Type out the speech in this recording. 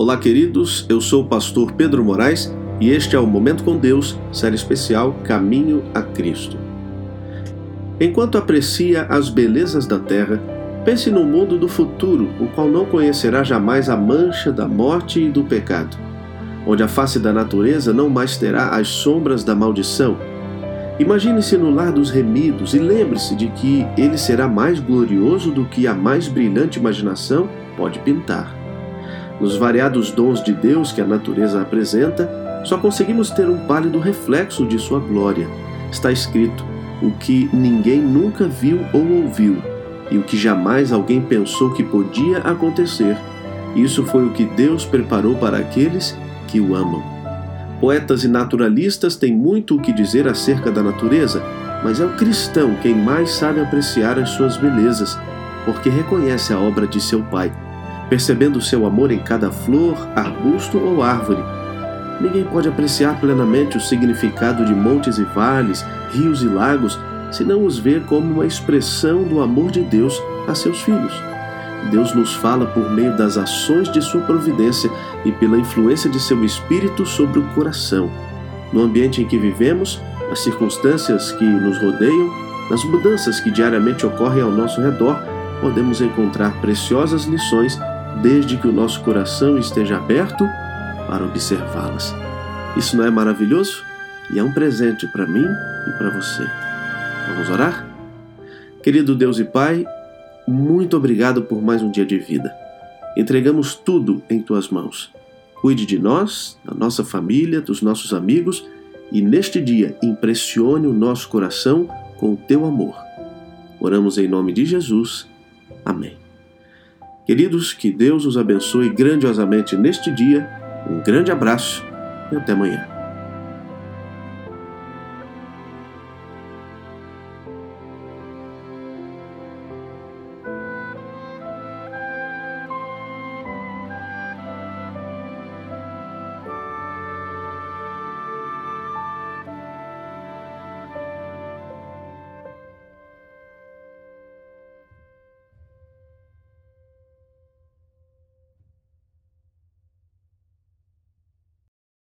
Olá, queridos. Eu sou o pastor Pedro Moraes e este é o Momento com Deus, série especial Caminho a Cristo. Enquanto aprecia as belezas da terra, pense no mundo do futuro, o qual não conhecerá jamais a mancha da morte e do pecado, onde a face da natureza não mais terá as sombras da maldição. Imagine-se no lar dos remidos e lembre-se de que ele será mais glorioso do que a mais brilhante imaginação pode pintar. Nos variados dons de Deus que a natureza apresenta, só conseguimos ter um pálido reflexo de sua glória. Está escrito: o que ninguém nunca viu ou ouviu, e o que jamais alguém pensou que podia acontecer. Isso foi o que Deus preparou para aqueles que o amam. Poetas e naturalistas têm muito o que dizer acerca da natureza, mas é o cristão quem mais sabe apreciar as suas belezas, porque reconhece a obra de seu Pai percebendo seu amor em cada flor, arbusto ou árvore. Ninguém pode apreciar plenamente o significado de montes e vales, rios e lagos, se não os ver como uma expressão do amor de Deus a seus filhos. Deus nos fala por meio das ações de sua providência e pela influência de seu espírito sobre o coração. No ambiente em que vivemos, nas circunstâncias que nos rodeiam, nas mudanças que diariamente ocorrem ao nosso redor, podemos encontrar preciosas lições desde que o nosso coração esteja aberto para observá-las. Isso não é maravilhoso? E é um presente para mim e para você. Vamos orar? Querido Deus e Pai, muito obrigado por mais um dia de vida. Entregamos tudo em tuas mãos. Cuide de nós, da nossa família, dos nossos amigos e neste dia impressione o nosso coração com o teu amor. Oramos em nome de Jesus. Amém. Queridos, que Deus os abençoe grandiosamente neste dia. Um grande abraço e até amanhã.